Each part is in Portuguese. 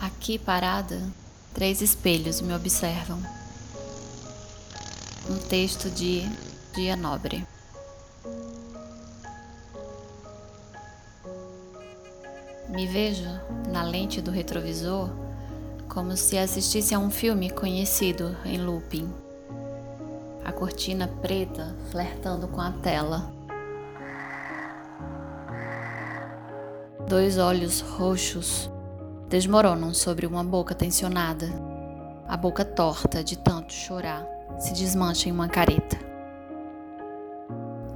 Aqui parada, três espelhos me observam. Um texto de Dia Nobre. Me vejo na lente do retrovisor como se assistisse a um filme conhecido em looping. A cortina preta flertando com a tela. Dois olhos roxos desmoronam sobre uma boca tensionada. A boca torta de tanto chorar se desmancha em uma careta.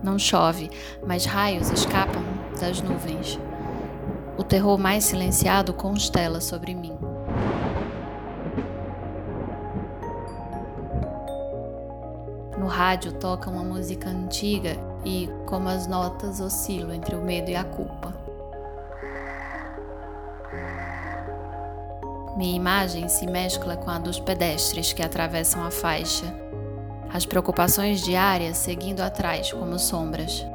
Não chove, mas raios escapam das nuvens. O terror mais silenciado constela sobre mim. No rádio toca uma música antiga e, como as notas, oscilo entre o medo e a culpa. Minha imagem se mescla com a dos pedestres que atravessam a faixa, as preocupações diárias seguindo atrás como sombras.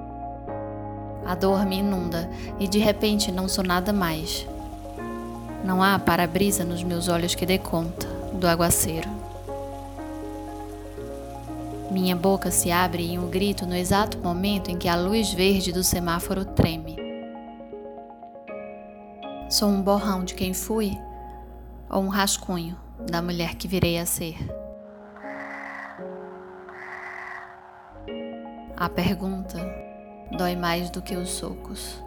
A dor me inunda e de repente não sou nada mais. Não há para-brisa nos meus olhos que dê conta do aguaceiro. Minha boca se abre em um grito no exato momento em que a luz verde do semáforo treme. Sou um borrão de quem fui ou um rascunho da mulher que virei a ser? A pergunta dói mais do que os socos.